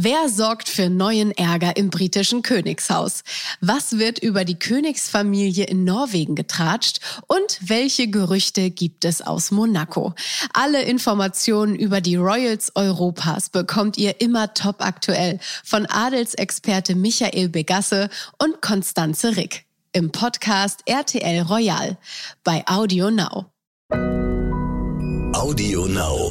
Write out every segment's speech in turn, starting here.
Wer sorgt für neuen Ärger im britischen Königshaus? Was wird über die Königsfamilie in Norwegen getratscht? Und welche Gerüchte gibt es aus Monaco? Alle Informationen über die Royals Europas bekommt ihr immer top aktuell von Adelsexperte Michael Begasse und Konstanze Rick im Podcast RTL Royal bei Audio Now. Audio Now.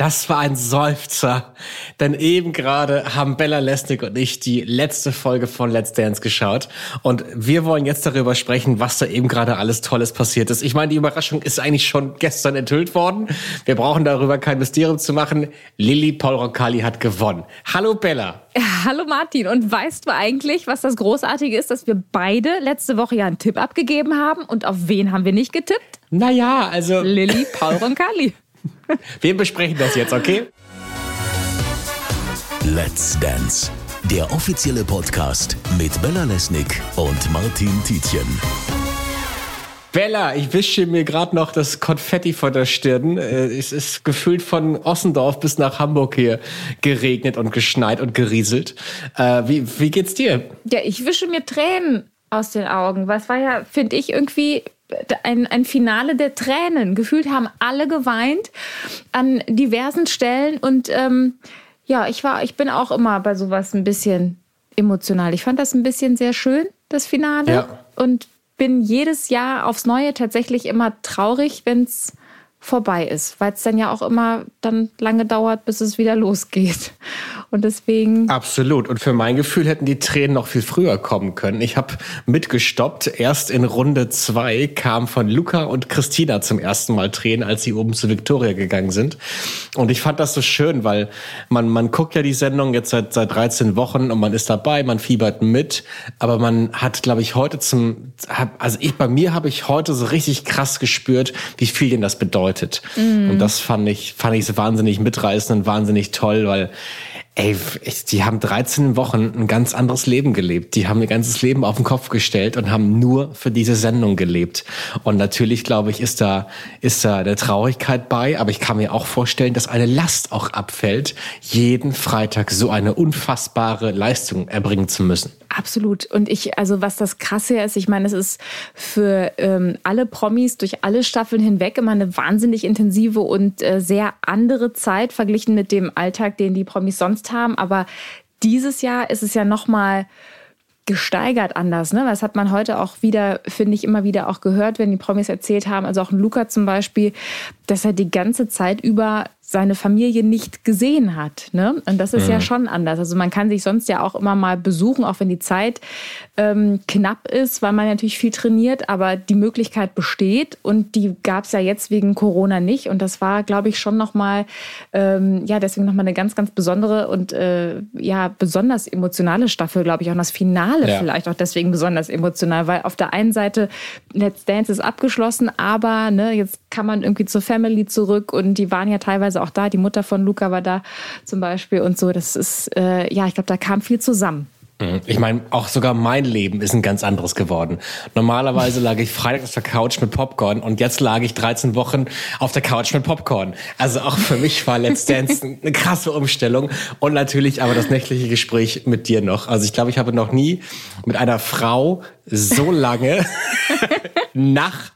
Das war ein Seufzer, denn eben gerade haben Bella Lesnick und ich die letzte Folge von Let's Dance geschaut und wir wollen jetzt darüber sprechen, was da eben gerade alles Tolles passiert ist. Ich meine, die Überraschung ist eigentlich schon gestern enthüllt worden. Wir brauchen darüber kein Mysterium zu machen. Lilly Paul Roncalli hat gewonnen. Hallo Bella. Hallo Martin. Und weißt du eigentlich, was das Großartige ist, dass wir beide letzte Woche ja einen Tipp abgegeben haben und auf wen haben wir nicht getippt? Naja, also... Lilly Paul Roncalli. Wir besprechen das jetzt, okay? Let's Dance, der offizielle Podcast mit Bella Lesnick und Martin Tietjen. Bella, ich wische mir gerade noch das Konfetti von der Stirn. Äh, es ist gefühlt von Ossendorf bis nach Hamburg hier geregnet und geschneit und gerieselt. Äh, wie, wie geht's dir? Ja, ich wische mir Tränen aus den Augen. Was war ja, finde ich, irgendwie ein, ein Finale der Tränen. Gefühlt haben alle geweint an diversen Stellen. Und ähm, ja, ich war, ich bin auch immer bei sowas ein bisschen emotional. Ich fand das ein bisschen sehr schön, das Finale. Ja. Und bin jedes Jahr aufs Neue tatsächlich immer traurig, wenn es vorbei ist, weil es dann ja auch immer dann lange dauert, bis es wieder losgeht. Und deswegen. Absolut. Und für mein Gefühl hätten die Tränen noch viel früher kommen können. Ich habe mitgestoppt. Erst in Runde zwei kam von Luca und Christina zum ersten Mal Tränen, als sie oben zu Victoria gegangen sind. Und ich fand das so schön, weil man, man guckt ja die Sendung jetzt seit, seit 13 Wochen und man ist dabei, man fiebert mit. Aber man hat, glaube ich, heute zum, also ich, bei mir habe ich heute so richtig krass gespürt, wie viel denn das bedeutet. Mhm. Und das fand ich, fand ich so wahnsinnig mitreißend und wahnsinnig toll, weil Ey, die haben 13 Wochen ein ganz anderes Leben gelebt. Die haben ihr ganzes Leben auf den Kopf gestellt und haben nur für diese Sendung gelebt. Und natürlich, glaube ich, ist da, ist da der Traurigkeit bei. Aber ich kann mir auch vorstellen, dass eine Last auch abfällt, jeden Freitag so eine unfassbare Leistung erbringen zu müssen. Absolut. Und ich, also was das Krasse ist, ich meine, es ist für ähm, alle Promis durch alle Staffeln hinweg immer eine wahnsinnig intensive und äh, sehr andere Zeit verglichen mit dem Alltag, den die Promis sonst haben. Aber dieses Jahr ist es ja noch mal gesteigert anders. Ne? Das hat man heute auch wieder, finde ich, immer wieder auch gehört, wenn die Promis erzählt haben. Also auch Luca zum Beispiel, dass er die ganze Zeit über seine Familie nicht gesehen hat. Ne? Und das ist mhm. ja schon anders. Also man kann sich sonst ja auch immer mal besuchen, auch wenn die Zeit ähm, knapp ist, weil man natürlich viel trainiert, aber die Möglichkeit besteht und die gab es ja jetzt wegen Corona nicht. Und das war, glaube ich, schon nochmal, ähm, ja, deswegen nochmal eine ganz, ganz besondere und äh, ja, besonders emotionale Staffel, glaube ich, auch das Finale ja. vielleicht auch deswegen besonders emotional, weil auf der einen Seite Let's Dance ist abgeschlossen, aber ne, jetzt kann man irgendwie zur Family zurück und die waren ja teilweise auch da. Die Mutter von Luca war da zum Beispiel und so. Das ist, äh, ja, ich glaube, da kam viel zusammen. Mhm. Ich meine, auch sogar mein Leben ist ein ganz anderes geworden. Normalerweise lag ich Freitag auf der Couch mit Popcorn und jetzt lag ich 13 Wochen auf der Couch mit Popcorn. Also auch für mich war Let's Dance eine krasse Umstellung und natürlich aber das nächtliche Gespräch mit dir noch. Also ich glaube, ich habe noch nie mit einer Frau so lange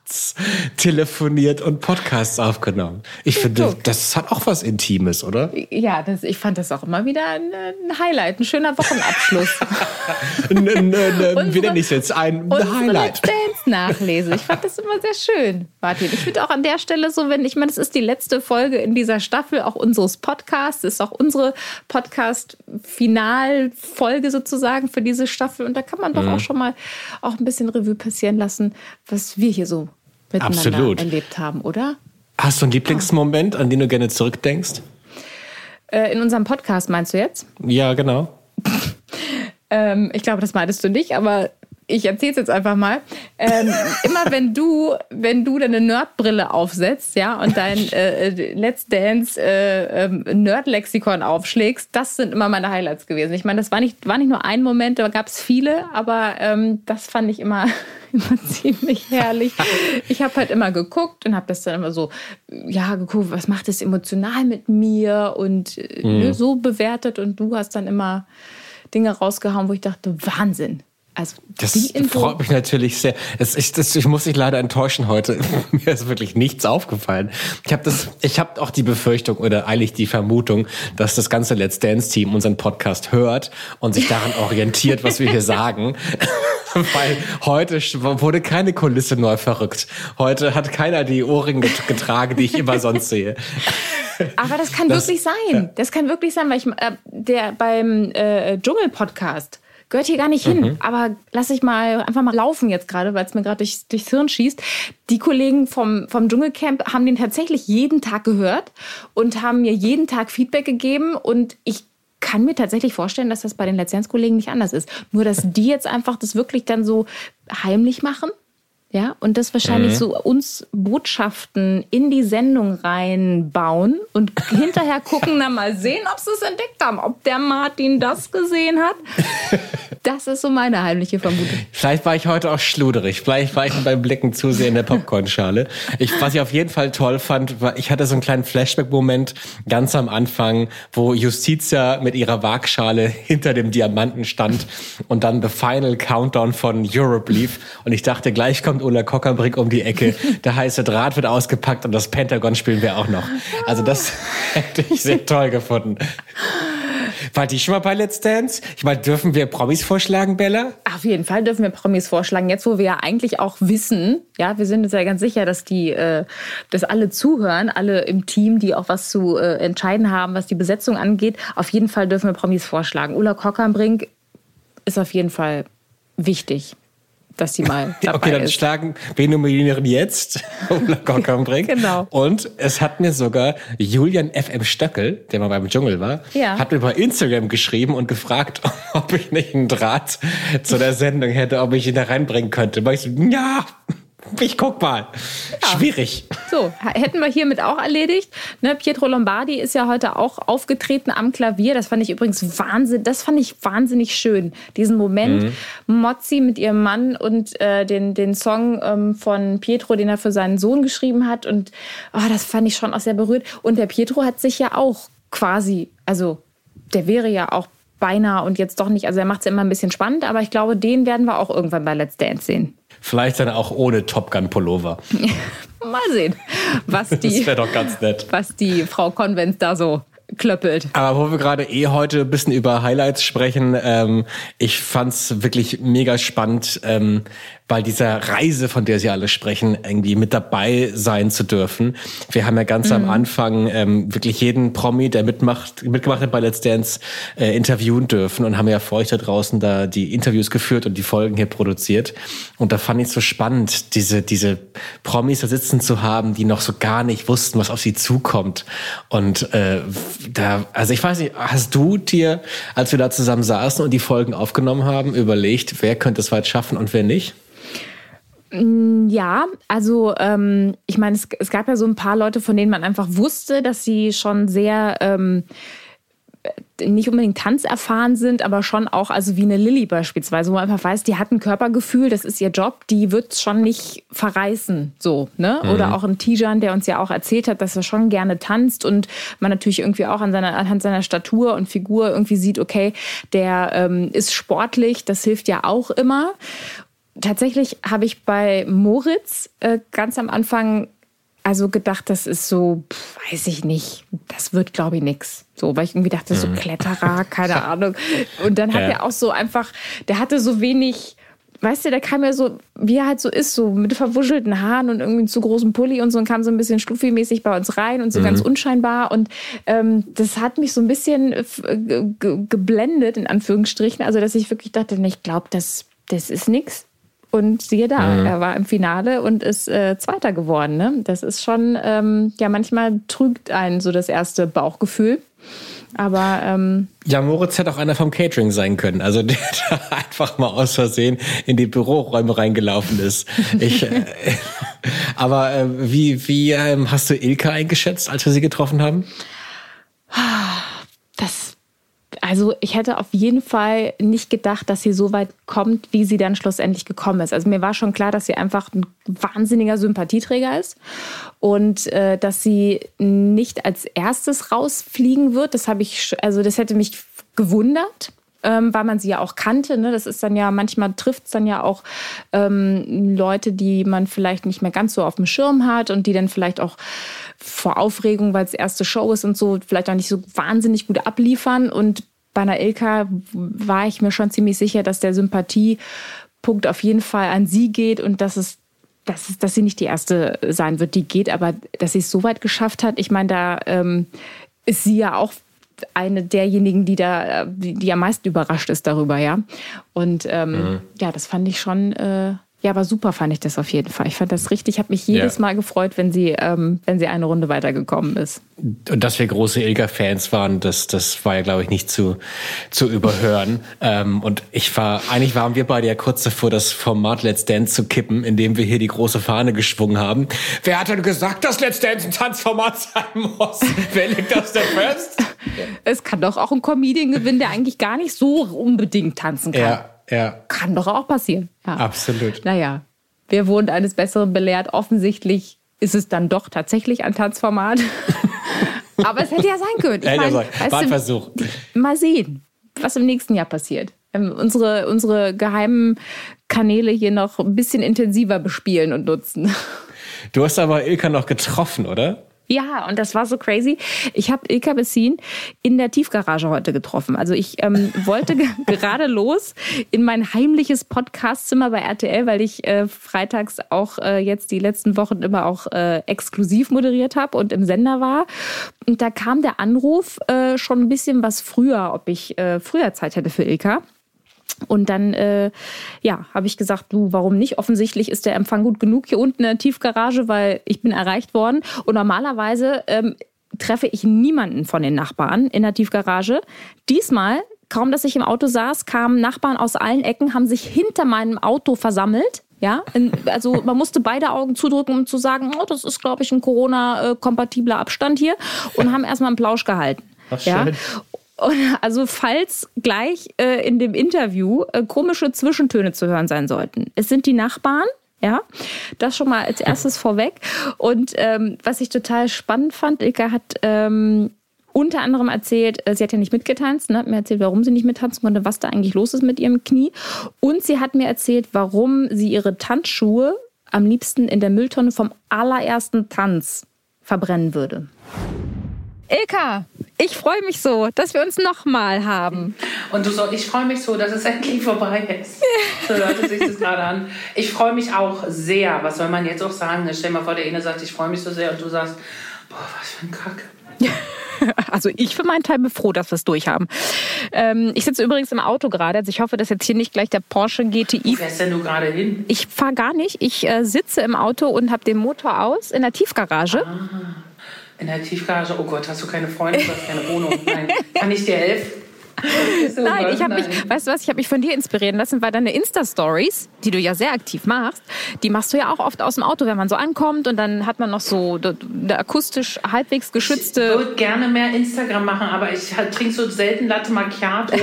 nachts telefoniert und Podcasts aufgenommen. Ich finde, das hat auch was Intimes, oder? Ja, das, ich fand das auch immer wieder ein, ein Highlight, ein schöner Wochenabschluss. n, n, n, wie nenne ich es jetzt? Ein Highlight. Dance-Nachlese. Ich fand das immer sehr schön, Martin. Ich finde auch an der Stelle so, wenn, ich meine, das ist die letzte Folge in dieser Staffel, auch unseres Podcasts, ist auch unsere Podcast-Finalfolge sozusagen für diese Staffel. Und da kann man doch mhm. auch schon mal auch ein bisschen Revue passieren lassen, was wir hier so miteinander Absolut. erlebt haben, oder? Hast du einen Lieblingsmoment, an den du gerne zurückdenkst? Äh, in unserem Podcast meinst du jetzt? Ja, genau. ähm, ich glaube, das meintest du nicht, aber ich erzähle es jetzt einfach mal. Ähm, immer wenn du, wenn du deine Nerdbrille aufsetzt, ja, und dein äh, äh Let's Dance äh, ähm, Nerd-Lexikon aufschlägst, das sind immer meine Highlights gewesen. Ich meine, das war nicht, war nicht nur ein Moment, da gab es viele, aber ähm, das fand ich immer, immer ziemlich herrlich. Ich habe halt immer geguckt und habe das dann immer so, ja, geguckt, was macht das emotional mit mir und äh, mhm. so bewertet und du hast dann immer Dinge rausgehauen, wo ich dachte, Wahnsinn. Also das freut mich natürlich sehr. Es, ich, das, ich muss dich leider enttäuschen heute. Mir ist wirklich nichts aufgefallen. Ich habe das, ich habe auch die Befürchtung oder eigentlich die Vermutung, dass das ganze Let's Dance Team unseren Podcast hört und sich daran orientiert, was wir hier sagen. Weil heute wurde keine Kulisse neu verrückt. Heute hat keiner die Ohrringe getragen, die ich immer sonst sehe. Aber das kann das, wirklich sein. Ja. Das kann wirklich sein, weil ich äh, der beim äh, Dschungel Podcast gehört hier gar nicht hin. Mhm. Aber lass ich mal einfach mal laufen jetzt gerade, weil es mir gerade durch, durchs Hirn schießt. Die Kollegen vom, vom Dschungelcamp haben den tatsächlich jeden Tag gehört und haben mir jeden Tag Feedback gegeben. Und ich kann mir tatsächlich vorstellen, dass das bei den Lizenzkollegen nicht anders ist. Nur, dass die jetzt einfach das wirklich dann so heimlich machen ja, und das wahrscheinlich mhm. so uns Botschaften in die Sendung reinbauen und hinterher gucken, dann mal sehen, ob sie es entdeckt haben, ob der Martin das gesehen hat. Das ist so meine heimliche Vermutung. Vielleicht war ich heute auch schluderig. Vielleicht war ich beim Blicken zu sehr in der Popcornschale. Ich, was ich auf jeden Fall toll fand, war, ich hatte so einen kleinen Flashback-Moment ganz am Anfang, wo Justitia mit ihrer Waagschale hinter dem Diamanten stand und dann The Final Countdown von Europe lief. Und ich dachte, gleich kommt Ulla Kockerbrick um die Ecke, der heiße Draht wird ausgepackt und das Pentagon spielen wir auch noch. Also das hätte ich sehr toll gefunden. War die schon mal bei Let's Dance? Ich meine, dürfen wir Promis vorschlagen, Bella? Auf jeden Fall dürfen wir Promis vorschlagen. Jetzt, wo wir ja eigentlich auch wissen, ja, wir sind uns ja ganz sicher, dass die, äh, dass alle zuhören, alle im Team, die auch was zu äh, entscheiden haben, was die Besetzung angeht. Auf jeden Fall dürfen wir Promis vorschlagen. Ulla Kockernbrink ist auf jeden Fall wichtig dass sie mal dabei Okay, dann ist. schlagen wir nominieren jetzt Ulla Kockambrink. genau. Und es hat mir sogar Julian FM Stöckel, der mal beim Dschungel war, ja. hat mir bei Instagram geschrieben und gefragt, ob ich nicht einen Draht zu der Sendung hätte, ob ich ihn da reinbringen könnte. Weil ich so, ja, ich guck mal. Ja. Schwierig. So, hätten wir hiermit auch erledigt. Ne, Pietro Lombardi ist ja heute auch aufgetreten am Klavier. Das fand ich übrigens wahnsinnig, das fand ich wahnsinnig schön. Diesen Moment, mhm. Mozzi mit ihrem Mann und äh, den, den Song ähm, von Pietro, den er für seinen Sohn geschrieben hat. Und oh, das fand ich schon auch sehr berührt. Und der Pietro hat sich ja auch quasi, also der wäre ja auch beinahe und jetzt doch nicht, also er macht es ja immer ein bisschen spannend, aber ich glaube, den werden wir auch irgendwann bei Let's Dance sehen. Vielleicht dann auch ohne Top Gun Pullover. Mal sehen, was die, das doch ganz nett. was die Frau Konvent da so klöppelt. Aber wo wir gerade eh heute ein bisschen über Highlights sprechen, ähm, ich fand's wirklich mega spannend, ähm, bei dieser Reise, von der Sie alle sprechen, irgendwie mit dabei sein zu dürfen. Wir haben ja ganz mhm. am Anfang ähm, wirklich jeden Promi, der mitmacht, mitgemacht hat bei Let's Dance, äh, interviewen dürfen und haben ja für euch da draußen da die Interviews geführt und die Folgen hier produziert. Und da fand ich so spannend, diese, diese Promis da sitzen zu haben, die noch so gar nicht wussten, was auf sie zukommt. Und äh, da, also ich weiß nicht, hast du dir, als wir da zusammen saßen und die Folgen aufgenommen haben, überlegt, wer könnte es weit schaffen und wer nicht? Mm, ja, also ähm, ich meine, es, es, gab ja so ein paar Leute, von denen man einfach wusste, dass sie schon sehr ähm, nicht unbedingt tanzerfahren sind, aber schon auch, also wie eine Lilly beispielsweise, wo man einfach weiß, die hat ein Körpergefühl, das ist ihr Job, die wird schon nicht verreißen, so, ne? Mhm. Oder auch ein Tijan, der uns ja auch erzählt hat, dass er schon gerne tanzt und man natürlich irgendwie auch an seiner, anhand seiner Statur und Figur irgendwie sieht, okay, der ähm, ist sportlich, das hilft ja auch immer tatsächlich habe ich bei Moritz äh, ganz am Anfang also gedacht, das ist so, pff, weiß ich nicht, das wird, glaube ich, nix. So, weil ich irgendwie dachte, so mhm. Kletterer, keine Ahnung. Und dann hat ja. er auch so einfach, der hatte so wenig, weißt du, der kam ja so, wie er halt so ist, so mit verwuschelten Haaren und irgendwie zu großem Pulli und so und kam so ein bisschen stuffi-mäßig bei uns rein und so mhm. ganz unscheinbar. Und ähm, das hat mich so ein bisschen äh, geblendet, in Anführungsstrichen. Also, dass ich wirklich dachte, ich glaube, das, das ist nix. Und siehe da, mhm. er war im Finale und ist äh, Zweiter geworden. Ne? Das ist schon, ähm, ja, manchmal trügt einen so das erste Bauchgefühl. Aber ähm, ja, Moritz hätte auch einer vom Catering sein können. Also der da einfach mal aus Versehen in die Büroräume reingelaufen ist. Ich, äh, aber äh, wie wie ähm, hast du Ilka eingeschätzt, als wir sie getroffen haben? Also ich hätte auf jeden Fall nicht gedacht, dass sie so weit kommt, wie sie dann schlussendlich gekommen ist. Also mir war schon klar, dass sie einfach ein wahnsinniger Sympathieträger ist und äh, dass sie nicht als erstes rausfliegen wird. Das habe ich, also das hätte mich gewundert. Ähm, weil man sie ja auch kannte. Ne? Das ist dann ja, manchmal trifft es dann ja auch ähm, Leute, die man vielleicht nicht mehr ganz so auf dem Schirm hat und die dann vielleicht auch vor Aufregung, weil es erste Show ist und so, vielleicht auch nicht so wahnsinnig gut abliefern. Und bei einer Ilka war ich mir schon ziemlich sicher, dass der Sympathiepunkt auf jeden Fall an sie geht und dass es dass, es, dass sie nicht die erste sein wird, die geht, aber dass sie es so weit geschafft hat, ich meine, da ähm, ist sie ja auch eine derjenigen, die da, die, die am meisten überrascht ist darüber, ja. Und ähm, mhm. ja, das fand ich schon äh, ja, aber super fand ich das auf jeden Fall. Ich fand das richtig. Ich habe mich jedes ja. Mal gefreut, wenn sie, ähm, wenn sie eine Runde weitergekommen ist. Und dass wir große Ilga-Fans waren, das, das war ja, glaube ich, nicht zu, zu überhören. ähm, und ich war, eigentlich waren wir beide ja kurz davor, das Format Let's Dance zu kippen, indem wir hier die große Fahne geschwungen haben. Wer hat denn gesagt, dass Let's Dance ein Tanzformat sein muss? Wer legt das denn fest? es kann doch auch ein Comedian gewinnen, der eigentlich gar nicht so unbedingt tanzen kann. Ja. Ja. Kann doch auch passieren. Ja. Absolut. Naja, wir wurden eines Besseren belehrt. Offensichtlich ist es dann doch tatsächlich ein Tanzformat. Aber es hätte ja sein können. Ich mein, War ein Versuch. Mal sehen, was im nächsten Jahr passiert. Ähm, unsere, unsere geheimen Kanäle hier noch ein bisschen intensiver bespielen und nutzen. Du hast aber Ilka noch getroffen, oder? Ja, und das war so crazy. Ich habe Ilka Bessin in der Tiefgarage heute getroffen. Also ich ähm, wollte gerade los in mein heimliches Podcastzimmer bei RTL, weil ich äh, freitags auch äh, jetzt die letzten Wochen immer auch äh, exklusiv moderiert habe und im Sender war. Und da kam der Anruf äh, schon ein bisschen was früher, ob ich äh, früher Zeit hätte für Ilka. Und dann, äh, ja, habe ich gesagt, du, warum nicht? Offensichtlich ist der Empfang gut genug hier unten in der Tiefgarage, weil ich bin erreicht worden. Und normalerweise ähm, treffe ich niemanden von den Nachbarn in der Tiefgarage. Diesmal, kaum dass ich im Auto saß, kamen Nachbarn aus allen Ecken, haben sich hinter meinem Auto versammelt. Ja, also man musste beide Augen zudrücken, um zu sagen, oh, das ist, glaube ich, ein Corona-kompatibler Abstand hier und haben erstmal einen Plausch gehalten. Ach, ja. Und also falls gleich äh, in dem Interview äh, komische Zwischentöne zu hören sein sollten. Es sind die Nachbarn, ja, das schon mal als erstes vorweg. Und ähm, was ich total spannend fand, Ilka hat ähm, unter anderem erzählt, äh, sie hat ja nicht mitgetanzt, ne, hat mir erzählt, warum sie nicht mittanzen konnte, was da eigentlich los ist mit ihrem Knie. Und sie hat mir erzählt, warum sie ihre Tanzschuhe am liebsten in der Mülltonne vom allerersten Tanz verbrennen würde. Ilka, ich freue mich so, dass wir uns nochmal haben. Und du so, ich freue mich so, dass es endlich vorbei ist. So hörte sich das gerade an. Ich freue mich auch sehr. Was soll man jetzt auch sagen? Stell dir mal vor, der eine sagt, ich freue mich so sehr und du sagst, boah, was für ein Kack. Also ich für meinen Teil bin froh, dass wir es durchhaben. Ähm, ich sitze übrigens im Auto gerade. Also ich hoffe, dass jetzt hier nicht gleich der Porsche GTI. Wo fährst denn du gerade hin? Ich fahre gar nicht. Ich äh, sitze im Auto und habe den Motor aus in der Tiefgarage. Ah. In der Tiefgarage, oh Gott, hast du keine Freunde, du hast keine Wohnung. Nein. Kann ich dir helfen? Nein, ich habe mich, weißt du was, ich habe mich von dir inspirieren lassen, weil deine Insta-Stories, die du ja sehr aktiv machst, die machst du ja auch oft aus dem Auto, wenn man so ankommt und dann hat man noch so eine akustisch halbwegs geschützte. Ich würde gerne mehr Instagram machen, aber ich trinke so selten Latte Macchiato.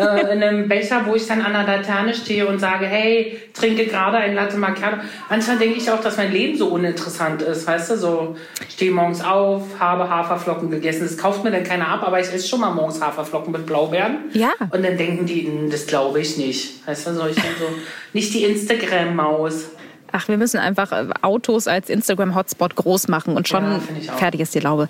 Äh, in einem Becher, wo ich dann an der Laterne stehe und sage, hey, trinke gerade ein Latte Macchiato. Manchmal denke ich auch, dass mein Leben so uninteressant ist, weißt du, so stehe morgens auf, habe Haferflocken gegessen. Das kauft mir dann keiner ab, aber ich esse schon mal morgens Haferflocken mit Blaubeeren. Ja. Und dann denken die, hm, das glaube ich nicht. Weißt du, so, ich denke so, nicht die Instagram-Maus. Ach, wir müssen einfach äh, Autos als Instagram-Hotspot groß machen und schon ja, fertig ist die Laube.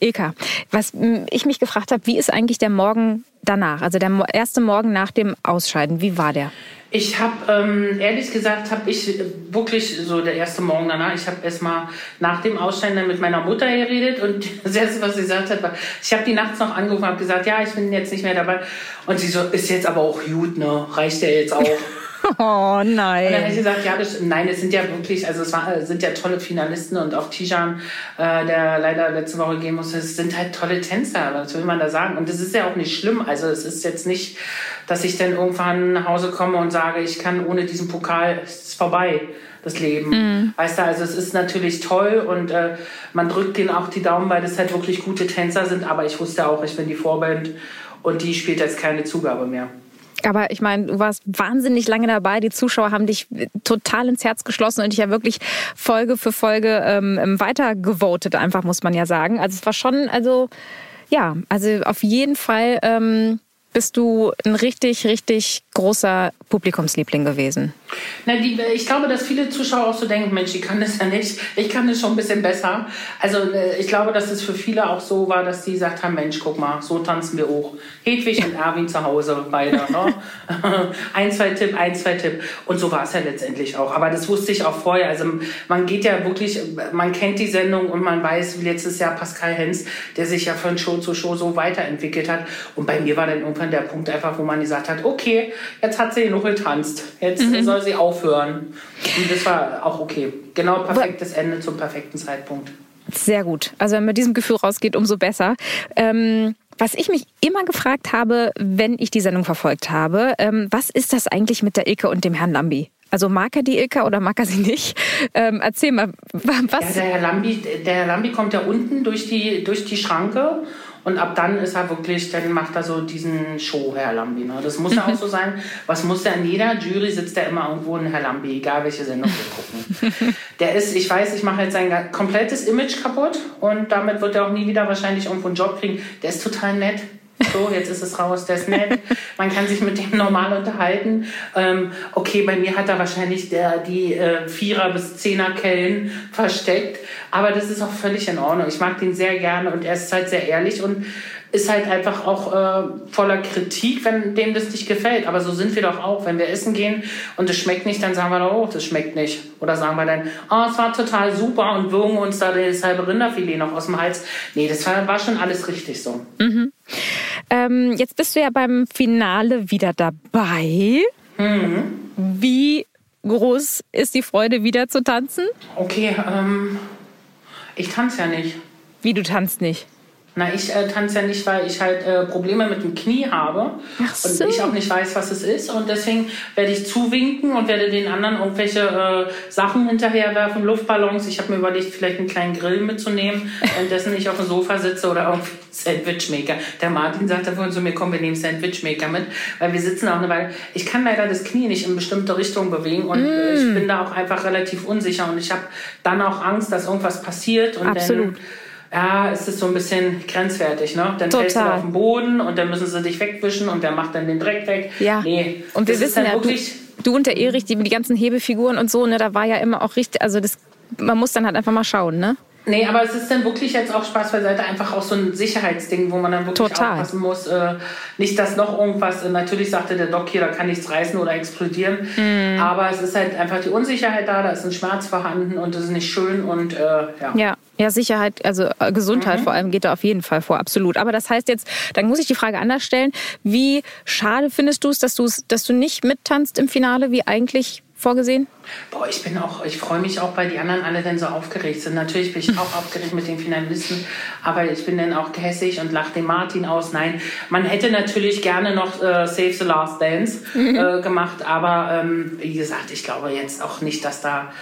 Ilka, was ich mich gefragt habe, wie ist eigentlich der Morgen danach, also der erste Morgen nach dem Ausscheiden, wie war der? Ich habe, ähm, ehrlich gesagt, habe ich wirklich so der erste Morgen danach, ich habe erstmal nach dem Ausscheiden dann mit meiner Mutter geredet und das Erste, was sie gesagt hat, war, ich habe die nachts noch angerufen und habe gesagt, ja, ich bin jetzt nicht mehr dabei. Und sie so, ist jetzt aber auch gut, ne? Reicht ja jetzt auch. Oh nein. Und dann hätte ich gesagt, ja, das, nein, es sind ja wirklich, also es war, sind ja tolle Finalisten und auch Tijan, äh, der leider letzte Woche gehen musste, es sind halt tolle Tänzer, was will man da sagen? Und das ist ja auch nicht schlimm. Also es ist jetzt nicht, dass ich dann irgendwann nach Hause komme und sage, ich kann ohne diesen Pokal, es ist vorbei das Leben. Mhm. Weißt du, also es ist natürlich toll und äh, man drückt denen auch die Daumen, weil das halt wirklich gute Tänzer sind. Aber ich wusste auch, ich bin die Vorband und die spielt jetzt keine Zugabe mehr. Aber ich meine, du warst wahnsinnig lange dabei. Die Zuschauer haben dich total ins Herz geschlossen und dich ja wirklich Folge für Folge ähm, weiter gewotet, einfach muss man ja sagen. Also es war schon, also ja, also auf jeden Fall ähm, bist du ein richtig, richtig großer Publikumsliebling gewesen. Na, die, ich glaube, dass viele Zuschauer auch so denken, Mensch, ich kann das ja nicht, ich kann das schon ein bisschen besser. Also äh, ich glaube, dass es für viele auch so war, dass die gesagt haben, Mensch, guck mal, so tanzen wir hoch. Hedwig und Erwin zu Hause, beide. Ne? ein, zwei Tipp, ein, zwei Tipp. Und so war es ja letztendlich auch. Aber das wusste ich auch vorher. Also man geht ja wirklich, man kennt die Sendung und man weiß, wie letztes Jahr Pascal Hens, der sich ja von Show zu Show so weiterentwickelt hat. Und bei mir war dann irgendwann der Punkt einfach, wo man gesagt hat, okay, jetzt hat sie genug getanzt. Jetzt mhm. soll sie aufhören. Und das war auch okay. Genau perfektes Ende zum perfekten Zeitpunkt. Sehr gut. Also wenn man mit diesem Gefühl rausgeht, umso besser. Ähm, was ich mich immer gefragt habe, wenn ich die Sendung verfolgt habe, ähm, was ist das eigentlich mit der Ilke und dem Herrn Lambi? Also mag er die Ilka oder mag er sie nicht? Ähm, erzähl mal, was? Ja, der Herr Lambi, der Herr Lambi kommt ja unten durch die, durch die Schranke und ab dann ist er wirklich, dann macht er so diesen Show, Herr Lambi. Ne? Das muss ja auch so sein. Was muss er in jeder Jury sitzt da immer irgendwo ein Herr Lambi, egal welche Sendung wir gucken. Der ist, ich weiß, ich mache jetzt sein komplettes Image kaputt und damit wird er auch nie wieder wahrscheinlich irgendwo einen Job kriegen. Der ist total nett. So, jetzt ist es raus, der ist nett. Man kann sich mit dem normal unterhalten. Ähm, okay, bei mir hat er wahrscheinlich der, die äh, Vierer- bis Zehner-Kellen versteckt. Aber das ist auch völlig in Ordnung. Ich mag den sehr gerne und er ist halt sehr ehrlich und ist halt einfach auch äh, voller Kritik, wenn dem das nicht gefällt. Aber so sind wir doch auch. Wenn wir essen gehen und es schmeckt nicht, dann sagen wir doch, oh, das schmeckt nicht. Oder sagen wir dann, oh, es war total super und würgen uns da das halbe Rinderfilet noch aus dem Hals. Nee, das war, war schon alles richtig so. Mhm. Ähm, jetzt bist du ja beim Finale wieder dabei. Mhm. Wie groß ist die Freude, wieder zu tanzen? Okay, ähm, ich tanze ja nicht. Wie, du tanzt nicht? Na, ich äh, tanze ja nicht, weil ich halt äh, Probleme mit dem Knie habe Ach so. und ich auch nicht weiß, was es ist. Und deswegen werde ich zuwinken und werde den anderen irgendwelche äh, Sachen hinterherwerfen, Luftballons. Ich habe mir überlegt, vielleicht einen kleinen Grill mitzunehmen, währenddessen ich auf dem Sofa sitze oder irgendwie Sandwichmaker. Der Martin sagte vorhin zu mir, komm, wir nehmen Sandwichmaker mit, weil wir sitzen auch eine Weile. Ich kann leider das Knie nicht in bestimmte Richtungen bewegen und mm. ich bin da auch einfach relativ unsicher und ich habe dann auch Angst, dass irgendwas passiert und Absolut. dann ja, es ist so ein bisschen grenzwertig, ne? Dann Total. fällst du auf den Boden und dann müssen sie dich wegwischen und der macht dann den Dreck weg. Ja. Nee. Und wir wissen ja, du, du und der Erich, die, die ganzen Hebefiguren und so, ne, da war ja immer auch richtig, also das, man muss dann halt einfach mal schauen, ne? Nee, aber es ist dann wirklich jetzt auch Spaß beiseite, einfach auch so ein Sicherheitsding, wo man dann wirklich Total. aufpassen muss. Äh, nicht, dass noch irgendwas, äh, natürlich sagte der Doc hier, da kann nichts reißen oder explodieren. Mm. Aber es ist halt einfach die Unsicherheit da, da ist ein Schmerz vorhanden und das ist nicht schön und äh, ja. Ja. Ja, Sicherheit, also äh, Gesundheit mhm. vor allem geht da auf jeden Fall vor, absolut. Aber das heißt jetzt, dann muss ich die Frage anders stellen. Wie schade findest du es, dass, dass du nicht mittanzt im Finale, wie eigentlich vorgesehen? Boah, ich bin auch, ich freue mich auch, weil die anderen alle dann so aufgeregt sind. Natürlich bin ich auch aufgeregt mit den Finalisten, aber ich bin dann auch gehässig und lache den Martin aus. Nein, man hätte natürlich gerne noch äh, Save the Last Dance äh, gemacht, aber ähm, wie gesagt, ich glaube jetzt auch nicht, dass da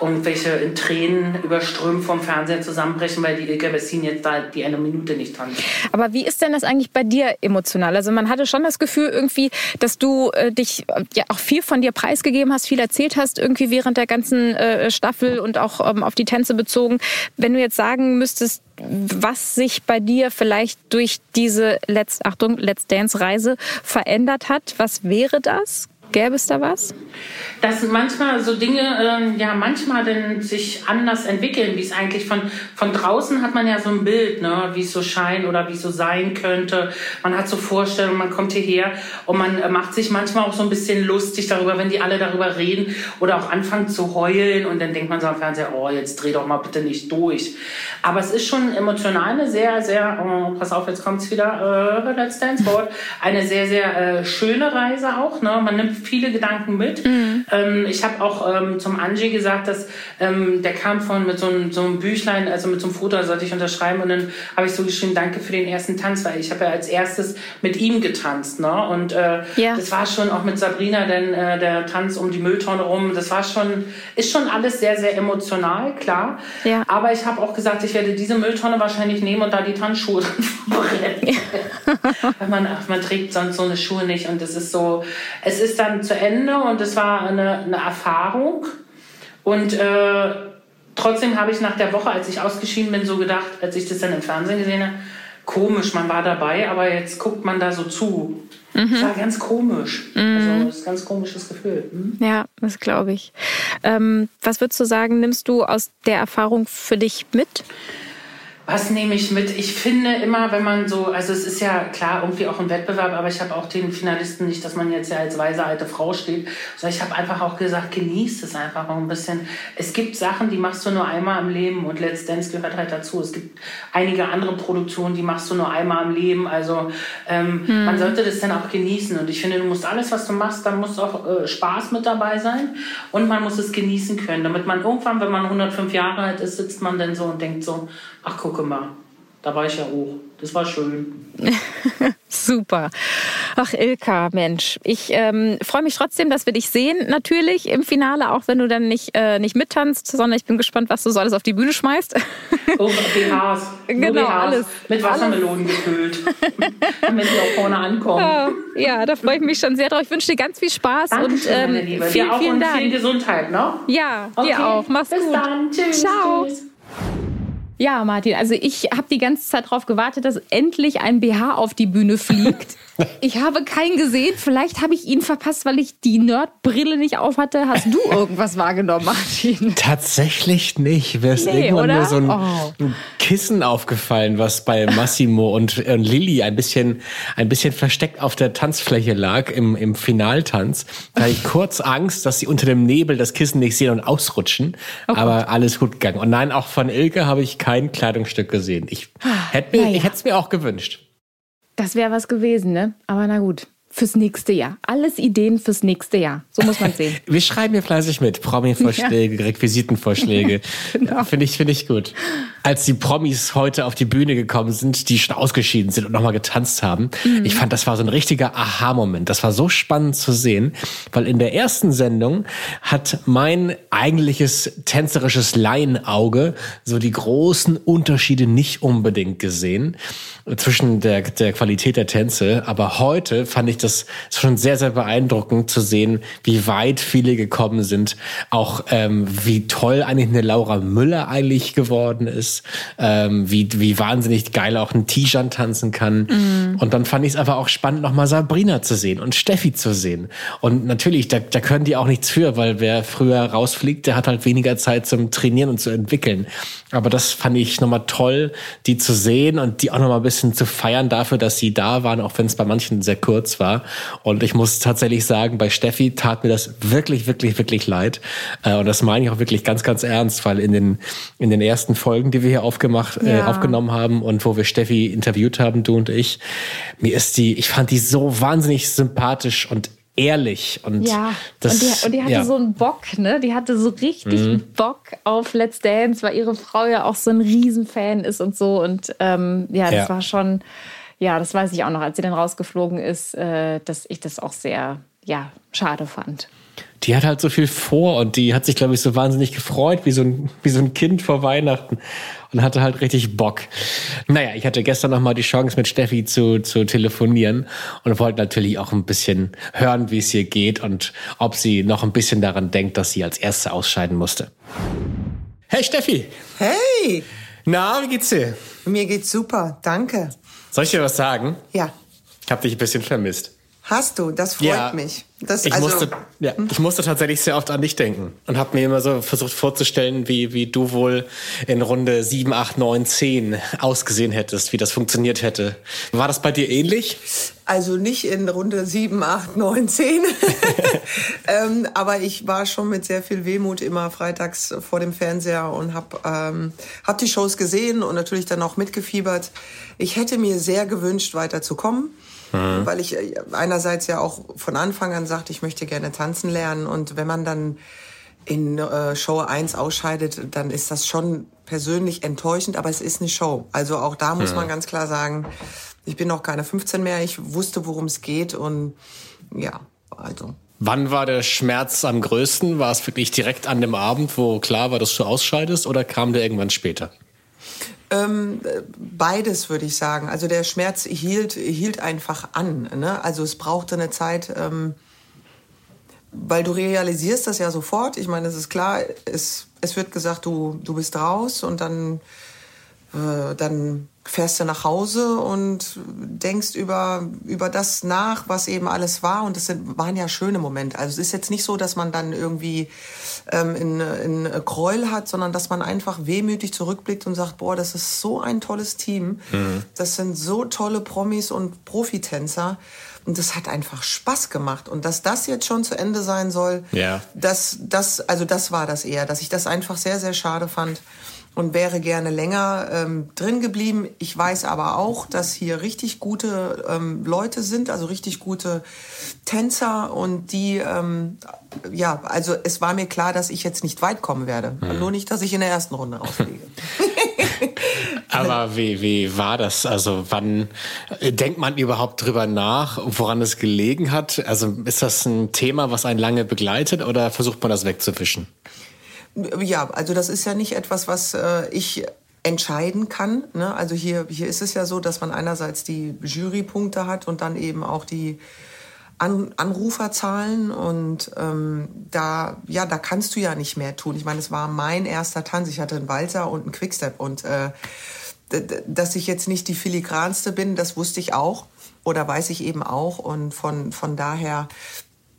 irgendwelche in Tränen überströmt vom Fernseher zusammenbrechen, weil die Ilka Bessin jetzt da die eine Minute nicht tanzt. Aber wie ist denn das eigentlich bei dir emotional? Also man hatte schon das Gefühl irgendwie, dass du äh, dich ja auch viel von dir preisgegeben hast, viel erzählt hast irgendwie während der ganzen äh, Staffel und auch ähm, auf die Tänze bezogen. Wenn du jetzt sagen müsstest, was sich bei dir vielleicht durch diese Let's, Achtung, Let's Dance Reise verändert hat, was wäre das? Gäbe es da was? Dass manchmal so Dinge, äh, ja, manchmal denn sich anders entwickeln, wie es eigentlich von, von draußen hat man ja so ein Bild, ne, wie es so scheint oder wie es so sein könnte. Man hat so Vorstellungen, man kommt hierher und man äh, macht sich manchmal auch so ein bisschen lustig darüber, wenn die alle darüber reden oder auch anfangen zu heulen und dann denkt man so am Fernseher, oh, jetzt dreh doch mal bitte nicht durch. Aber es ist schon emotional eine sehr, sehr, oh, pass auf, jetzt kommt es wieder, äh, Let's Dance Board, eine sehr, sehr äh, schöne Reise auch. Ne? Man nimmt viele Gedanken mit. Mhm. Ähm, ich habe auch ähm, zum Angie gesagt, dass ähm, der kam von mit so einem, so einem Büchlein, also mit so einem Foto, sollte ich unterschreiben. Und dann habe ich so geschrieben, danke für den ersten Tanz, weil ich habe ja als erstes mit ihm getanzt. Ne? Und äh, ja. das war schon auch mit Sabrina, denn äh, der Tanz um die Mülltonne rum, das war schon, ist schon alles sehr, sehr emotional, klar. Ja. Aber ich habe auch gesagt, ich werde diese Mülltonne wahrscheinlich nehmen und da die Tanzschuhe drin verbrennen. weil man, man trägt sonst so eine Schuhe nicht. Und es ist so, es ist dann zu Ende und es war eine, eine Erfahrung. Und äh, trotzdem habe ich nach der Woche, als ich ausgeschieden bin, so gedacht, als ich das dann im Fernsehen gesehen habe, komisch, man war dabei, aber jetzt guckt man da so zu. Mhm. Das war ganz komisch. Mhm. Also das ist ein ganz komisches Gefühl. Mhm. Ja, das glaube ich. Ähm, was würdest du sagen, nimmst du aus der Erfahrung für dich mit? Was nehme ich mit? Ich finde immer, wenn man so, also es ist ja klar irgendwie auch ein Wettbewerb, aber ich habe auch den Finalisten nicht, dass man jetzt ja als weise alte Frau steht, sondern ich habe einfach auch gesagt, genießt es einfach auch ein bisschen. Es gibt Sachen, die machst du nur einmal im Leben und Let's Dance gehört halt dazu. Es gibt einige andere Produktionen, die machst du nur einmal im Leben. Also ähm, hm. man sollte das dann auch genießen und ich finde, du musst alles, was du machst, dann muss auch äh, Spaß mit dabei sein und man muss es genießen können, damit man irgendwann, wenn man 105 Jahre alt ist, sitzt man dann so und denkt so, ach gucke mal, da war ich ja hoch. Das war schön. Super. Ach, Ilka, Mensch. Ich ähm, freue mich trotzdem, dass wir dich sehen, natürlich im Finale, auch wenn du dann nicht, äh, nicht mittanzt, sondern ich bin gespannt, was du so alles auf die Bühne schmeißt. Oh, BHs. Genau, BHs. alles. Mit Wassermelonen gefüllt. damit wir auch vorne ankommen. Ja, ja, da freue ich mich schon sehr drauf. Ich wünsche dir ganz viel Spaß Dankeschön, und ähm, meine Liebe. Vielen, dir auch vielen Dank. viel Gesundheit, ne? Ja, okay. dir auch. Mach's Bis gut. Bis dann. Tschüss. Ciao. Tschüss. Ja, Martin, also ich habe die ganze Zeit darauf gewartet, dass endlich ein BH auf die Bühne fliegt. Ich habe keinen gesehen. Vielleicht habe ich ihn verpasst, weil ich die Nerdbrille nicht auf hatte. Hast du irgendwas wahrgenommen, Martin? Tatsächlich nicht. Wäre es nee, irgendwann oder? nur so ein, oh. ein, Kissen aufgefallen, was bei Massimo und, und Lilly ein bisschen, ein bisschen versteckt auf der Tanzfläche lag im, im Finaltanz. Da hatte ich kurz Angst, dass sie unter dem Nebel das Kissen nicht sehen und ausrutschen. Oh Aber alles gut gegangen. Und nein, auch von Ilke habe ich kein Kleidungsstück gesehen. Ich hätte mir, ja, ja. es mir auch gewünscht. Das wäre was gewesen, ne? Aber na gut fürs nächste Jahr. Alles Ideen fürs nächste Jahr. So muss man sehen. Wir schreiben hier fleißig mit. Promi-Vorschläge, ja. Requisitenvorschläge. genau. Finde ich, finde ich gut. Als die Promis heute auf die Bühne gekommen sind, die schon ausgeschieden sind und nochmal getanzt haben, mhm. ich fand, das war so ein richtiger Aha-Moment. Das war so spannend zu sehen, weil in der ersten Sendung hat mein eigentliches tänzerisches Laienauge so die großen Unterschiede nicht unbedingt gesehen zwischen der, der Qualität der Tänze. Aber heute fand ich das schon sehr, sehr beeindruckend zu sehen, wie weit viele gekommen sind. Auch ähm, wie toll eigentlich eine Laura Müller eigentlich geworden ist. Ähm, wie, wie wahnsinnig geil auch ein Tijan tanzen kann. Mhm. Und dann fand ich es einfach auch spannend, nochmal Sabrina zu sehen und Steffi zu sehen. Und natürlich, da, da können die auch nichts für, weil wer früher rausfliegt, der hat halt weniger Zeit zum Trainieren und zu entwickeln. Aber das fand ich nochmal toll, die zu sehen und die auch nochmal ein bisschen zu feiern dafür, dass sie da waren, auch wenn es bei manchen sehr kurz war. Und ich muss tatsächlich sagen, bei Steffi tat mir das wirklich, wirklich, wirklich leid. Äh, und das meine ich auch wirklich ganz, ganz ernst, weil in den, in den ersten Folgen, die wir hier aufgemacht, äh, ja. äh, aufgenommen haben und wo wir Steffi interviewt haben, du und ich, mir ist die, ich fand die so wahnsinnig sympathisch und ehrlich und ja das, und, die, und die hatte ja. so einen Bock ne die hatte so richtig mhm. Bock auf Let's Dance weil ihre Frau ja auch so ein Riesenfan ist und so und ähm, ja das ja. war schon ja das weiß ich auch noch als sie dann rausgeflogen ist äh, dass ich das auch sehr ja schade fand die hat halt so viel vor und die hat sich, glaube ich, so wahnsinnig gefreut, wie so ein, wie so ein Kind vor Weihnachten und hatte halt richtig Bock. Naja, ich hatte gestern noch mal die Chance, mit Steffi zu, zu telefonieren und wollte natürlich auch ein bisschen hören, wie es ihr geht und ob sie noch ein bisschen daran denkt, dass sie als Erste ausscheiden musste. Hey Steffi! Hey! Na, wie geht's dir? Mir geht's super, danke. Soll ich dir was sagen? Ja. Ich habe dich ein bisschen vermisst. Hast du? Das freut ja, mich. Das, ich, also, musste, ja, hm? ich musste tatsächlich sehr oft an dich denken und habe mir immer so versucht vorzustellen, wie, wie du wohl in Runde 7, 8, 9, 10 ausgesehen hättest, wie das funktioniert hätte. War das bei dir ähnlich? Also nicht in Runde 7, 8, 9, 10. ähm, aber ich war schon mit sehr viel Wehmut immer freitags vor dem Fernseher und habe ähm, hab die Shows gesehen und natürlich dann auch mitgefiebert. Ich hätte mir sehr gewünscht, weiterzukommen. Mhm. weil ich äh, einerseits ja auch von Anfang an sagte, ich möchte gerne tanzen lernen und wenn man dann in äh, Show 1 ausscheidet, dann ist das schon persönlich enttäuschend, aber es ist eine Show. Also auch da muss mhm. man ganz klar sagen, ich bin noch keine 15 mehr, ich wusste, worum es geht und ja, also Wann war der Schmerz am größten? War es wirklich direkt an dem Abend, wo klar war, dass du ausscheidest, oder kam der irgendwann später? Ähm, beides würde ich sagen. Also der Schmerz hielt, hielt einfach an. Ne? Also es brauchte eine Zeit, ähm, weil du realisierst das ja sofort. Ich meine, es ist klar, es, es wird gesagt, du, du bist raus und dann, äh, dann fährst du nach Hause und denkst über, über das nach, was eben alles war. Und das sind, waren ja schöne Momente. Also es ist jetzt nicht so, dass man dann irgendwie ähm, in, in Gräuel hat, sondern dass man einfach wehmütig zurückblickt und sagt, boah, das ist so ein tolles Team. Mhm. Das sind so tolle Promis und Profitänzer. Und das hat einfach Spaß gemacht. Und dass das jetzt schon zu Ende sein soll, ja. das, das, also das war das eher, dass ich das einfach sehr, sehr schade fand und wäre gerne länger ähm, drin geblieben. Ich weiß aber auch, dass hier richtig gute ähm, Leute sind, also richtig gute Tänzer und die, ähm, ja, also es war mir klar, dass ich jetzt nicht weit kommen werde. Mhm. Nur nicht, dass ich in der ersten Runde rausfliege. aber wie, wie war das? Also wann äh, denkt man überhaupt drüber nach, woran es gelegen hat? Also ist das ein Thema, was einen lange begleitet oder versucht man das wegzufischen? Ja, also das ist ja nicht etwas, was äh, ich entscheiden kann. Ne? Also hier, hier ist es ja so, dass man einerseits die Jurypunkte hat und dann eben auch die An Anruferzahlen und ähm, da ja da kannst du ja nicht mehr tun. Ich meine, es war mein erster Tanz. Ich hatte einen Walzer und einen Quickstep und äh, dass ich jetzt nicht die filigranste bin, das wusste ich auch oder weiß ich eben auch und von von daher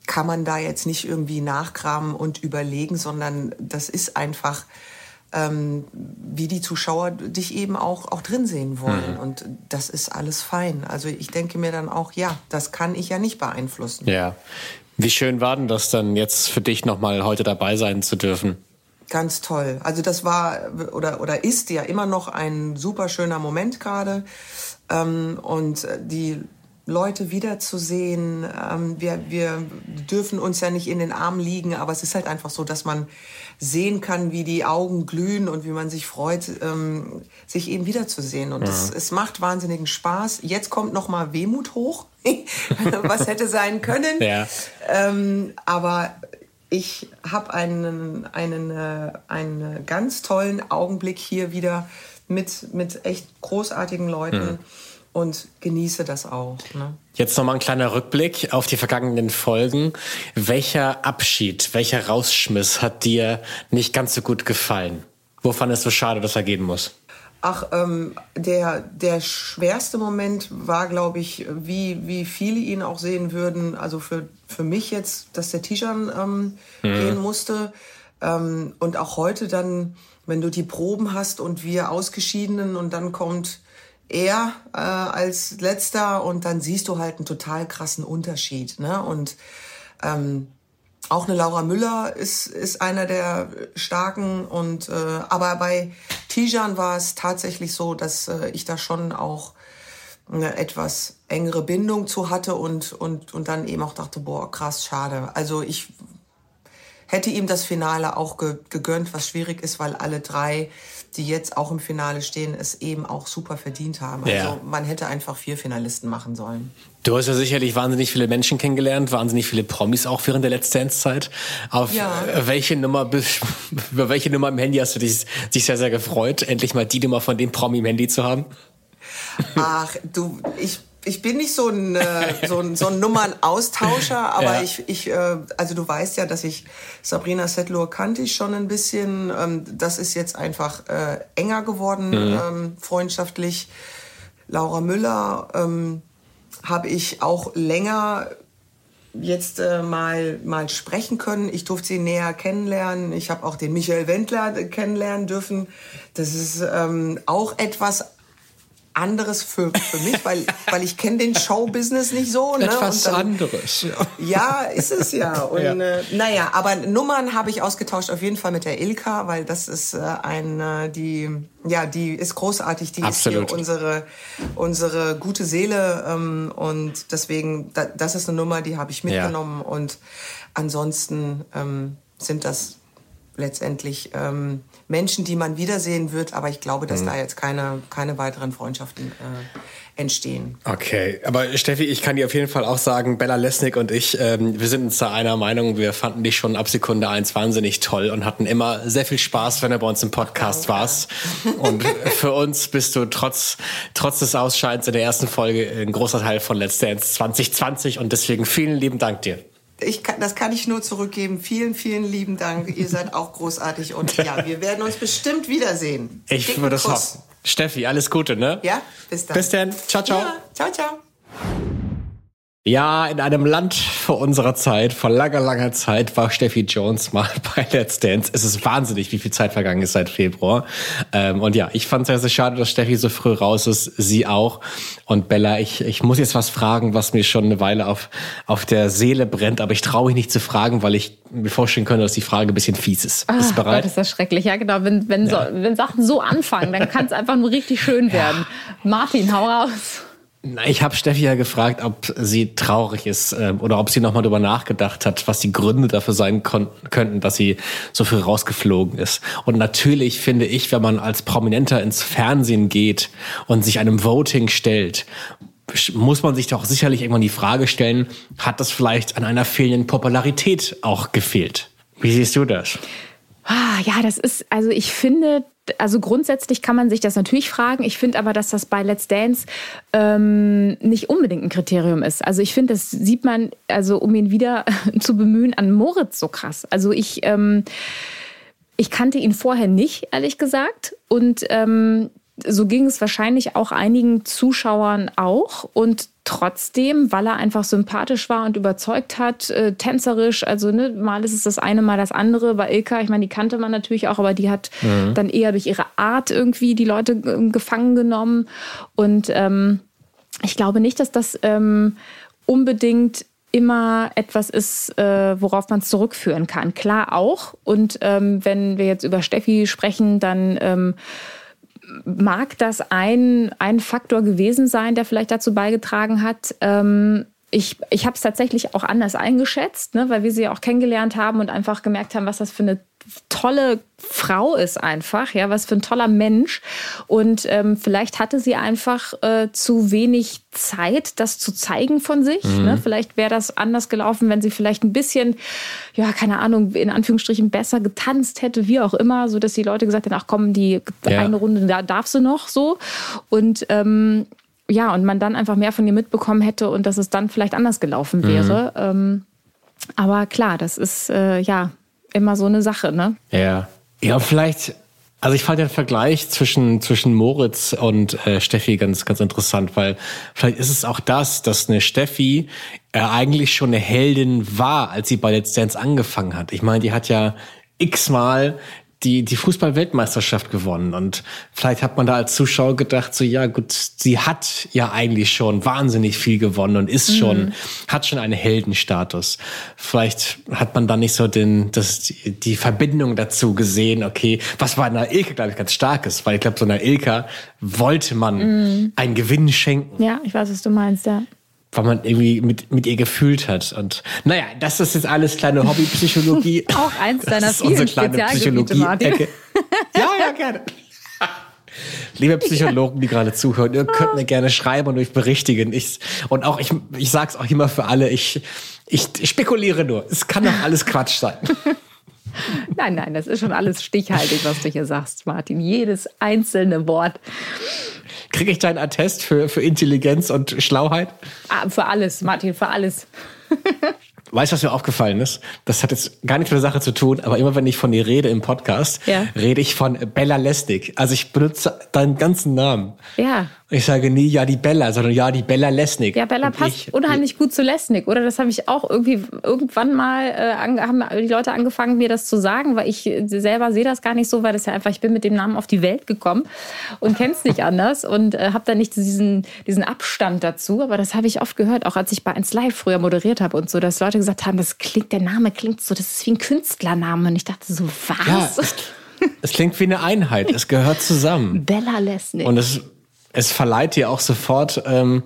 kann man da jetzt nicht irgendwie nachkramen und überlegen, sondern das ist einfach, ähm, wie die Zuschauer dich eben auch, auch drin sehen wollen. Mhm. Und das ist alles fein. Also ich denke mir dann auch, ja, das kann ich ja nicht beeinflussen. Ja. Wie schön war denn das dann jetzt für dich nochmal heute dabei sein zu dürfen? Ganz toll. Also das war oder, oder ist ja immer noch ein super schöner Moment gerade. Ähm, und die Leute wiederzusehen. Ähm, wir, wir dürfen uns ja nicht in den Armen liegen, aber es ist halt einfach so, dass man sehen kann, wie die Augen glühen und wie man sich freut, ähm, sich eben wiederzusehen. Und es, es macht wahnsinnigen Spaß. Jetzt kommt noch mal Wehmut hoch, was hätte sein können. Ja. Ähm, aber ich habe einen, einen, äh, einen ganz tollen Augenblick hier wieder mit, mit echt großartigen Leuten. Mhm und genieße das auch. Ne? Jetzt nochmal ein kleiner Rückblick auf die vergangenen Folgen. Welcher Abschied, welcher Rausschmiss hat dir nicht ganz so gut gefallen? Wo fandest du schade, dass er gehen muss? Ach, ähm, der, der schwerste Moment war, glaube ich, wie, wie viele ihn auch sehen würden. Also für, für mich jetzt, dass der Tijan ähm, mhm. gehen musste. Ähm, und auch heute dann, wenn du die Proben hast und wir Ausgeschiedenen und dann kommt er äh, als letzter und dann siehst du halt einen total krassen Unterschied. Ne? Und ähm, auch eine Laura Müller ist, ist einer der starken und äh, aber bei Tijan war es tatsächlich so, dass äh, ich da schon auch eine etwas engere Bindung zu hatte und, und, und dann eben auch dachte, boah, krass, schade. Also ich hätte ihm das Finale auch gegönnt, was schwierig ist, weil alle drei die jetzt auch im Finale stehen, es eben auch super verdient haben. Also ja. man hätte einfach vier Finalisten machen sollen. Du hast ja sicherlich wahnsinnig viele Menschen kennengelernt, wahnsinnig viele Promis auch während der letzten Zeit. Auf ja. welche Nummer, über welche Nummer im Handy hast du dich, dich sehr, sehr gefreut, endlich mal die Nummer von dem Promi im Handy zu haben? Ach, du, ich ich bin nicht so ein, äh, so ein, so ein Nummernaustauscher, aber ja. ich, ich äh, also du weißt ja, dass ich Sabrina Settler kannte ich schon ein bisschen. Ähm, das ist jetzt einfach äh, enger geworden, mhm. ähm, freundschaftlich. Laura Müller ähm, habe ich auch länger jetzt äh, mal, mal sprechen können. Ich durfte sie näher kennenlernen. Ich habe auch den Michael Wendler kennenlernen dürfen. Das ist ähm, auch etwas anderes für, für mich, weil, weil ich kenne den Showbusiness nicht so. Ne? Etwas dann, anderes. Ja. ist es ja. Und ja. Äh, naja, aber Nummern habe ich ausgetauscht auf jeden Fall mit der Ilka, weil das ist äh, ein, äh, die, ja, die ist großartig, die Absolut. ist hier unsere, unsere gute Seele ähm, und deswegen, da, das ist eine Nummer, die habe ich mitgenommen ja. und ansonsten ähm, sind das letztendlich ähm, Menschen, die man wiedersehen wird, aber ich glaube, dass mhm. da jetzt keine, keine weiteren Freundschaften äh, entstehen. Okay, aber Steffi, ich kann dir auf jeden Fall auch sagen, Bella Lesnick und ich, ähm, wir sind uns da einer Meinung, wir fanden dich schon ab Sekunde eins wahnsinnig toll und hatten immer sehr viel Spaß, wenn du bei uns im Podcast oh, warst. Und für uns bist du trotz, trotz des Ausscheidens in der ersten Folge ein großer Teil von Let's Dance 2020 und deswegen vielen lieben Dank dir ich kann, das kann ich nur zurückgeben. Vielen, vielen lieben Dank. Ihr seid auch großartig und ja, wir werden uns bestimmt wiedersehen. Ich würde es hoffen. Steffi, alles Gute, ne? Ja, bis dann. Bis dann. Ciao, ciao. Ja, ciao, ciao. Ja, in einem Land vor unserer Zeit, vor langer, langer Zeit, war Steffi Jones mal bei Let's Dance. Es ist wahnsinnig, wie viel Zeit vergangen ist seit Februar. Ähm, und ja, ich fand es sehr, sehr schade, dass Steffi so früh raus ist. Sie auch. Und Bella, ich, ich muss jetzt was fragen, was mir schon eine Weile auf, auf der Seele brennt. Aber ich traue mich nicht zu fragen, weil ich mir vorstellen könnte, dass die Frage ein bisschen fies ist. Bist du bereit? Gott, ist das schrecklich. Ja, genau. Wenn, wenn, ja. So, wenn Sachen so anfangen, dann kann es einfach nur richtig schön werden. Ja. Martin, hau raus. Ich habe Steffi ja gefragt, ob sie traurig ist äh, oder ob sie nochmal darüber nachgedacht hat, was die Gründe dafür sein könnten, dass sie so viel rausgeflogen ist. Und natürlich finde ich, wenn man als Prominenter ins Fernsehen geht und sich einem Voting stellt, muss man sich doch sicherlich irgendwann die Frage stellen, hat das vielleicht an einer fehlenden Popularität auch gefehlt? Wie siehst du das? Ah, ja, das ist, also ich finde, also grundsätzlich kann man sich das natürlich fragen. Ich finde aber, dass das bei Let's Dance ähm, nicht unbedingt ein Kriterium ist. Also ich finde, das sieht man, also um ihn wieder zu bemühen, an Moritz so krass. Also ich, ähm, ich kannte ihn vorher nicht, ehrlich gesagt. Und ähm, so ging es wahrscheinlich auch einigen Zuschauern auch. Und trotzdem, weil er einfach sympathisch war und überzeugt hat, äh, tänzerisch, also ne, mal ist es das eine, mal das andere. Bei Ilka, ich meine, die kannte man natürlich auch, aber die hat mhm. dann eher durch ihre Art irgendwie die Leute äh, gefangen genommen. Und ähm, ich glaube nicht, dass das ähm, unbedingt immer etwas ist, äh, worauf man es zurückführen kann. Klar auch. Und ähm, wenn wir jetzt über Steffi sprechen, dann ähm, mag das ein, ein Faktor gewesen sein, der vielleicht dazu beigetragen hat. Ähm, ich, ich habe es tatsächlich auch anders eingeschätzt, ne, weil wir sie auch kennengelernt haben und einfach gemerkt haben, was das für eine tolle Frau ist einfach, ja, was für ein toller Mensch. Und ähm, vielleicht hatte sie einfach äh, zu wenig Zeit, das zu zeigen von sich. Mhm. Ne? Vielleicht wäre das anders gelaufen, wenn sie vielleicht ein bisschen, ja, keine Ahnung, in Anführungsstrichen besser getanzt hätte, wie auch immer, so dass die Leute gesagt hätten, ach komm, die ja. eine Runde, da darf sie noch so. Und ähm, ja, und man dann einfach mehr von ihr mitbekommen hätte und dass es dann vielleicht anders gelaufen wäre. Mhm. Ähm, aber klar, das ist äh, ja immer so eine Sache, ne? Ja. Ja, vielleicht, also ich fand den Vergleich zwischen, zwischen Moritz und äh, Steffi ganz, ganz interessant, weil vielleicht ist es auch das, dass eine Steffi äh, eigentlich schon eine Heldin war, als sie bei Let's Dance angefangen hat. Ich meine, die hat ja x-mal die, die Fußball-Weltmeisterschaft gewonnen. Und vielleicht hat man da als Zuschauer gedacht, so, ja, gut, sie hat ja eigentlich schon wahnsinnig viel gewonnen und ist schon, mhm. hat schon einen Heldenstatus. Vielleicht hat man da nicht so den, das, die, Verbindung dazu gesehen, okay, was bei einer Ilka, glaube ich, ganz stark ist, weil ich glaube, so einer Ilka wollte man mhm. einen Gewinn schenken. Ja, ich weiß, was du meinst, ja weil man irgendwie mit, mit ihr gefühlt hat. Und naja, das ist jetzt alles kleine Hobbypsychologie. Auch eins deiner das vielen Spezialgebiete, Ja, ja, gerne. Liebe Psychologen, die gerade zuhören, ihr könnt mir gerne schreiben und euch berichtigen. Ich, und auch, ich, ich sage es auch immer für alle, ich, ich spekuliere nur. Es kann doch alles Quatsch sein. Nein, nein, das ist schon alles stichhaltig, was du hier sagst, Martin. Jedes einzelne Wort. Kriege ich deinen Attest für, für Intelligenz und Schlauheit? Ah, für alles, Martin, für alles. Weißt du, was mir aufgefallen ist? Das hat jetzt gar nichts mit der Sache zu tun, aber immer wenn ich von dir rede im Podcast, ja. rede ich von Bella Lestig. Also ich benutze deinen ganzen Namen. Ja. Ich sage nie ja die Bella, sondern ja die Bella Lesnick. Ja, Bella Und passt ich- unheimlich gut zu Lesnick, oder? Das habe ich auch irgendwie irgendwann mal, äh, haben die Leute angefangen, mir das zu sagen, weil ich äh, selber sehe das gar nicht so, weil das ja einfach, ich bin mit dem Namen auf die Welt gekommen und kenne es nicht anders und äh, habe da nicht diesen, diesen Abstand dazu. Aber das habe ich oft gehört, auch als ich bei 1 Live früher moderiert habe und so, dass Leute gesagt haben, das klingt, der Name klingt so, das ist wie ein Künstlername. Und ich dachte so, Ja, was? es, es klingt wie eine Einheit. Es gehört zusammen. Bella Lesnick. Und es, es verleiht dir auch sofort ähm,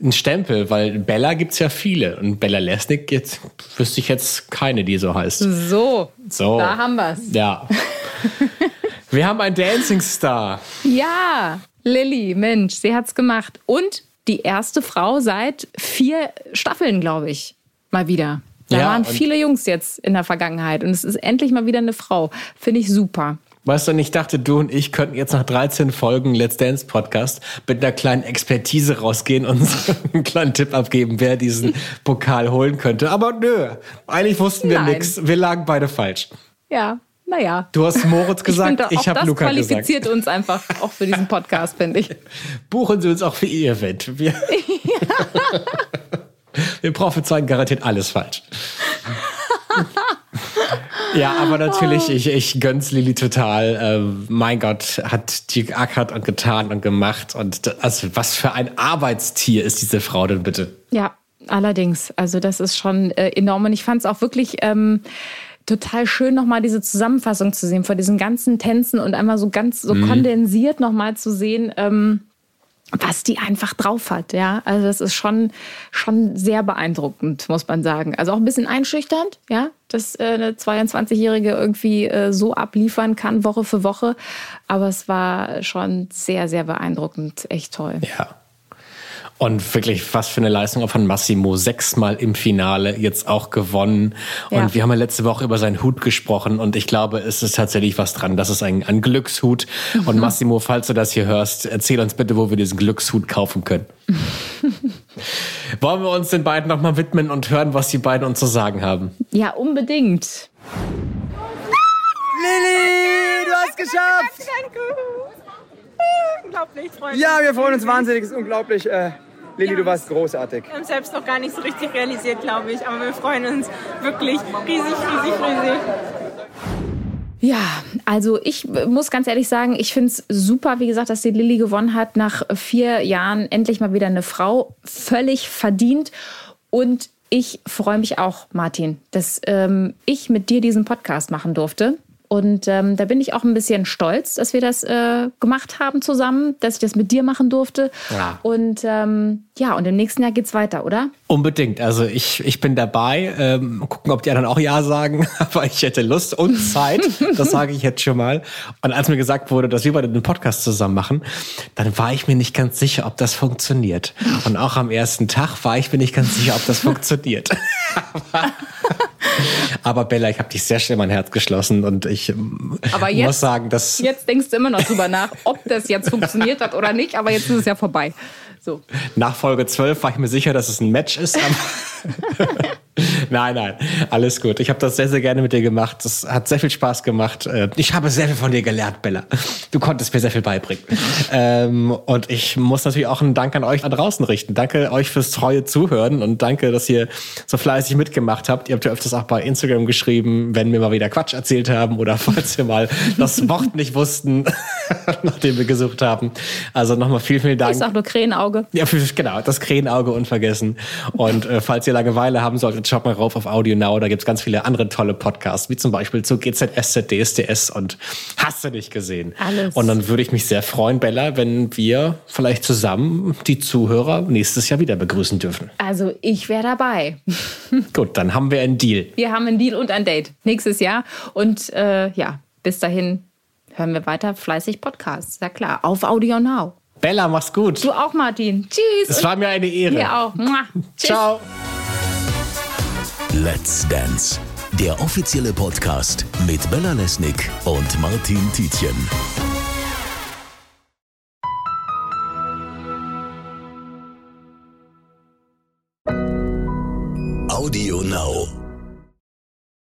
einen Stempel, weil Bella gibt's ja viele. Und Bella Lesnick, jetzt wüsste ich jetzt keine, die so heißt. so, So. da haben wir's. Ja. Wir haben einen Dancing Star. Ja, Lilly, Mensch, sie hat's gemacht. Und die erste Frau seit vier Staffeln, glaube ich, mal wieder. Da Ja, waren viele Jungs jetzt in der Vergangenheit und es ist endlich mal wieder eine Frau. Finde ich super. Weißt du, und ich dachte, du und ich könnten jetzt nach 13 Folgen Let's Dance Podcast mit einer kleinen Expertise rausgehen und uns einen kleinen Tipp abgeben, wer diesen Pokal holen könnte. Aber nö, eigentlich wussten wir nix. Wir lagen beide falsch. Ja, naja. Du hast Moritz gesagt, ich, auch habe das Luca gesagt. qualifiziert uns einfach auch für diesen Podcast, finde ich. Buchen Sie uns auch für Ihr Event. Wir, wir prophezeien garantiert alles falsch. Ja, aber natürlich, ich, ich gönn's Lili total. Ähm, mein Gott, hat die geackert und getan und gemacht. Und das, also, was für ein Arbeitstier ist diese Frau denn bitte? Ja, allerdings. Also das ist schon äh, enorm. Und ich fand es auch wirklich ähm, total schön, nochmal diese Zusammenfassung zu sehen von diesen ganzen Tänzen und einmal so ganz so kondensiert nochmal zu sehen. Ähm, was die einfach drauf hat, ja. Also das ist schon, schon sehr beeindruckend, muss man sagen. Also auch ein bisschen einschüchternd, ja, dass äh, eine 22-Jährige irgendwie äh, so abliefern kann, Woche für Woche. Aber es war schon sehr, sehr beeindruckend. Echt toll. Ja. Und wirklich, was für eine Leistung auch von Massimo. Sechsmal im Finale, jetzt auch gewonnen. Und Ja. wir haben ja letzte Woche über seinen Hut gesprochen. Und ich glaube, es ist tatsächlich was dran. Das ist ein, ein Glückshut. Mhm. Und Massimo, falls du das hier hörst, erzähl uns bitte, wo wir diesen Glückshut kaufen können. Wollen wir uns den beiden nochmal widmen und hören, was die beiden uns zu sagen haben? Ja, unbedingt. Lilly, du hast geschafft! Danke. Unglaublich, Freunde. Ja, wir freuen uns wahnsinnig, es ist unglaublich. Äh, Lilly, du warst großartig. Wir haben es selbst noch gar nicht so richtig realisiert, glaube ich. Aber wir freuen uns wirklich riesig, riesig, riesig. Ja, also ich muss ganz ehrlich sagen, ich finde es super, wie gesagt, dass die Lilly gewonnen hat. Nach vier Jahren endlich mal wieder eine Frau. Völlig verdient. Und ich freue mich auch, Martin, dass ähm, ich mit dir diesen Podcast machen durfte. Und ähm, da bin ich auch ein bisschen stolz, dass wir das äh, gemacht haben zusammen, dass ich das mit dir machen durfte. Ja. Und ähm, ja, und im nächsten Jahr geht's weiter, oder? Unbedingt. Also ich, ich bin dabei. Ähm, gucken, ob die anderen auch Ja sagen. Aber ich hätte Lust und Zeit. Das sage ich jetzt schon mal. Und als mir gesagt wurde, dass wir beide den Podcast zusammen machen, dann war ich mir nicht ganz sicher, ob das funktioniert. Und auch am ersten Tag war ich mir nicht ganz sicher, ob das funktioniert. Aber, Bella, ich habe dich sehr schnell in mein Herz geschlossen und ich Aber jetzt- muss sagen, dass Jetzt denkst du immer noch drüber nach, ob das jetzt funktioniert hat oder nicht, aber jetzt ist es ja vorbei. So. Nach Folge 12 war ich mir sicher, dass es ein Match ist. Nein, nein, alles gut. Ich habe das sehr, sehr gerne mit dir gemacht. Das hat sehr viel Spaß gemacht. Äh, Ich habe sehr viel von dir gelernt, Bella. Du konntest mir sehr viel beibringen. Ähm, und ich muss natürlich auch einen Dank an euch da draußen richten. Danke euch fürs treue Zuhören und danke, dass ihr so fleißig mitgemacht habt. Ihr habt ja öfters auch bei Instagram geschrieben, wenn wir mal wieder Quatsch erzählt haben oder falls wir mal das Wort nicht wussten, nach dem wir gesucht haben. Also nochmal vielen, vielen Dank. Ich sag nur Krähenauge. Ja, genau, das Krähenauge unvergessen. Und äh, falls ihr Langeweile haben solltet, schaut mal rauf auf Audio Now. Da gibt's ganz viele andere tolle Podcasts, wie zum Beispiel zu GZSZ, DSDS und hast du nicht gesehen. Alles. Und dann würde ich mich sehr freuen, Bella, wenn wir vielleicht zusammen die Zuhörer nächstes Jahr wieder begrüßen dürfen. Also ich wäre dabei. Gut, dann haben wir einen Deal. Wir haben einen Deal und ein Date nächstes Jahr. Und äh, ja, bis dahin hören wir weiter fleißig Podcasts. Ja klar, auf Audio Now. Bella, mach's gut. Du auch, Martin. Tschüss. Es war mir eine Ehre. Dir auch. Ciao. Let's Dance, der offizielle Podcast mit Bella Lesnick und Martin Tietjen. Audio Now.